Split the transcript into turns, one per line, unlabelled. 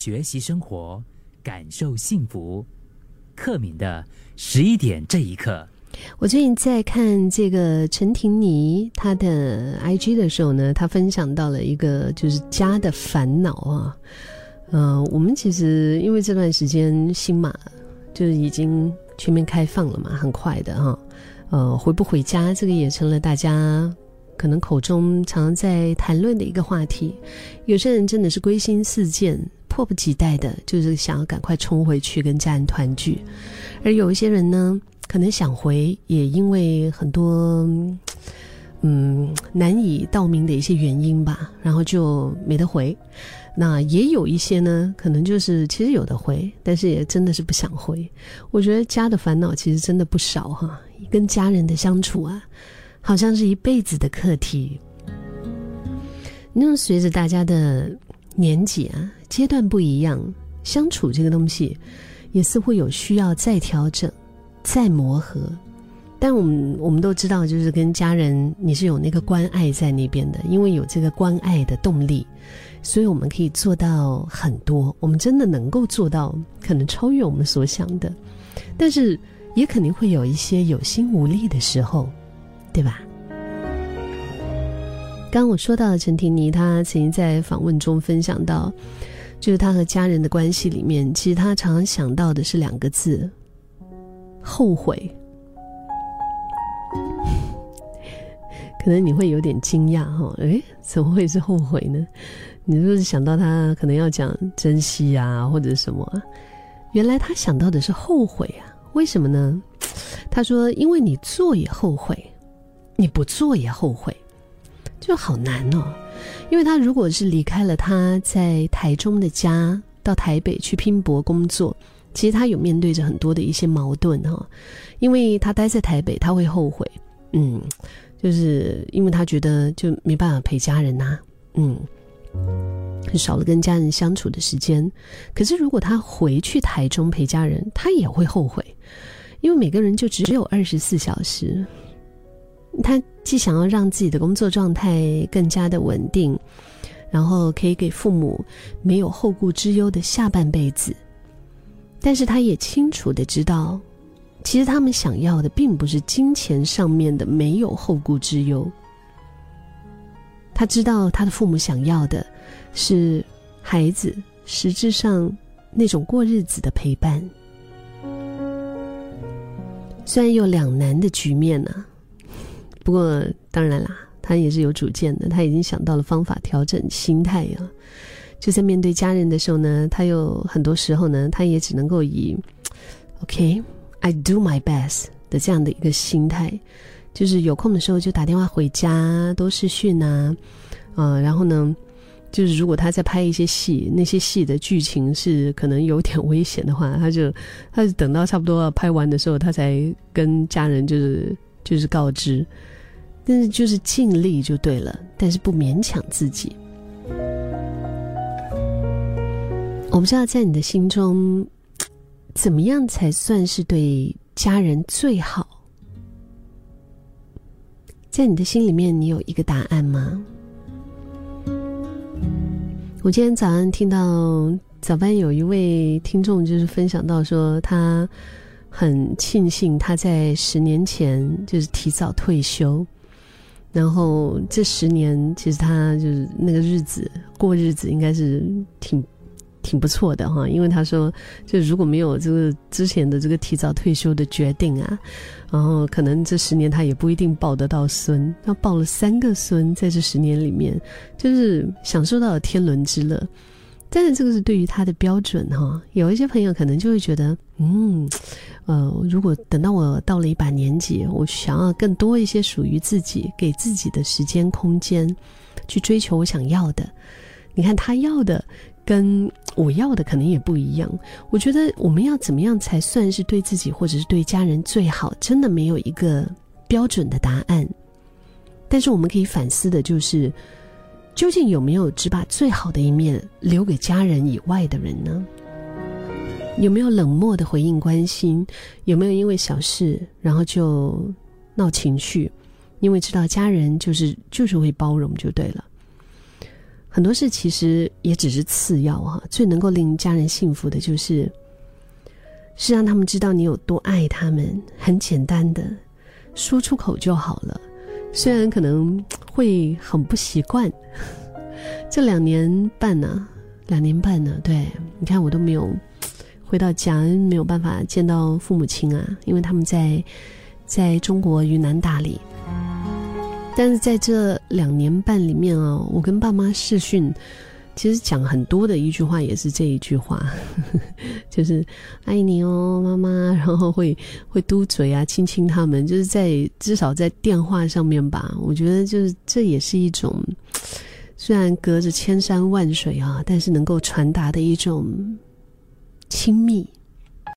学习生活，感受幸福。克敏的十一点这一刻，
我最近在看这个陈婷妮她的 IG 的时候呢，她分享到了一个就是家的烦恼啊。嗯，我们其实因为这段时间新马就是已经全面开放了嘛，很快的哈。呃，回不回家这个也成了大家可能口中常常在谈论的一个话题。有些人真的是归心似箭。迫不及待的，就是想要赶快冲回去跟家人团聚，而有一些人呢，可能想回，也因为很多嗯难以道明的一些原因吧，然后就没得回。那也有一些呢，可能就是其实有的回，但是也真的是不想回。我觉得家的烦恼其实真的不少哈，跟家人的相处啊，好像是一辈子的课题。那随着大家的年纪啊。阶段不一样，相处这个东西，也似乎有需要再调整、再磨合。但我们我们都知道，就是跟家人，你是有那个关爱在那边的，因为有这个关爱的动力，所以我们可以做到很多。我们真的能够做到，可能超越我们所想的。但是也肯定会有一些有心无力的时候，对吧？刚我说到陈婷妮，她曾经在访问中分享到。就是她和家人的关系里面，其实她常常想到的是两个字：后悔。可能你会有点惊讶哈，诶，怎么会是后悔呢？你是不是想到他可能要讲珍惜啊，或者什么？原来他想到的是后悔啊？为什么呢？他说：“因为你做也后悔，你不做也后悔，就好难哦。”因为他如果是离开了他在台中的家，到台北去拼搏工作，其实他有面对着很多的一些矛盾哈。因为他待在台北，他会后悔，嗯，就是因为他觉得就没办法陪家人呐，嗯，少了跟家人相处的时间。可是如果他回去台中陪家人，他也会后悔，因为每个人就只有二十四小时。他既想要让自己的工作状态更加的稳定，然后可以给父母没有后顾之忧的下半辈子，但是他也清楚的知道，其实他们想要的并不是金钱上面的没有后顾之忧。他知道他的父母想要的是孩子实质上那种过日子的陪伴。虽然有两难的局面呢。不过当然啦，他也是有主见的。他已经想到了方法调整心态啊。就在面对家人的时候呢，他有很多时候呢，他也只能够以 “OK，I do my best” 的这样的一个心态，就是有空的时候就打电话回家，都视讯啊，啊，然后呢，就是如果他在拍一些戏，那些戏的剧情是可能有点危险的话，他就他就等到差不多要拍完的时候，他才跟家人就是就是告知。但是就是尽力就对了，但是不勉强自己。我不知道在你的心中，怎么样才算是对家人最好？在你的心里面，你有一个答案吗？我今天早上听到早班有一位听众就是分享到说，他很庆幸他在十年前就是提早退休。然后这十年，其实他就是那个日子过日子，应该是挺挺不错的哈。因为他说，就如果没有这个之前的这个提早退休的决定啊，然后可能这十年他也不一定抱得到孙。他抱了三个孙，在这十年里面，就是享受到了天伦之乐。但是这个是对于他的标准哈，有一些朋友可能就会觉得，嗯，呃，如果等到我到了一把年纪，我想要更多一些属于自己、给自己的时间空间，去追求我想要的。你看他要的跟我要的可能也不一样。我觉得我们要怎么样才算是对自己或者是对家人最好？真的没有一个标准的答案。但是我们可以反思的就是。究竟有没有只把最好的一面留给家人以外的人呢？有没有冷漠的回应关心？有没有因为小事然后就闹情绪？因为知道家人就是就是会包容就对了。很多事其实也只是次要哈，最能够令家人幸福的就是，是让他们知道你有多爱他们，很简单的说出口就好了。虽然可能会很不习惯，这两年半呢，两年半呢，对，你看我都没有回到家，没有办法见到父母亲啊，因为他们在在中国云南大理。但是在这两年半里面啊，我跟爸妈视讯，其实讲很多的一句话也是这一句话，就是爱你哦，妈妈。然后会会嘟嘴啊，亲亲他们，就是在至少在电话上面吧。我觉得就是这也是一种，虽然隔着千山万水啊，但是能够传达的一种亲密。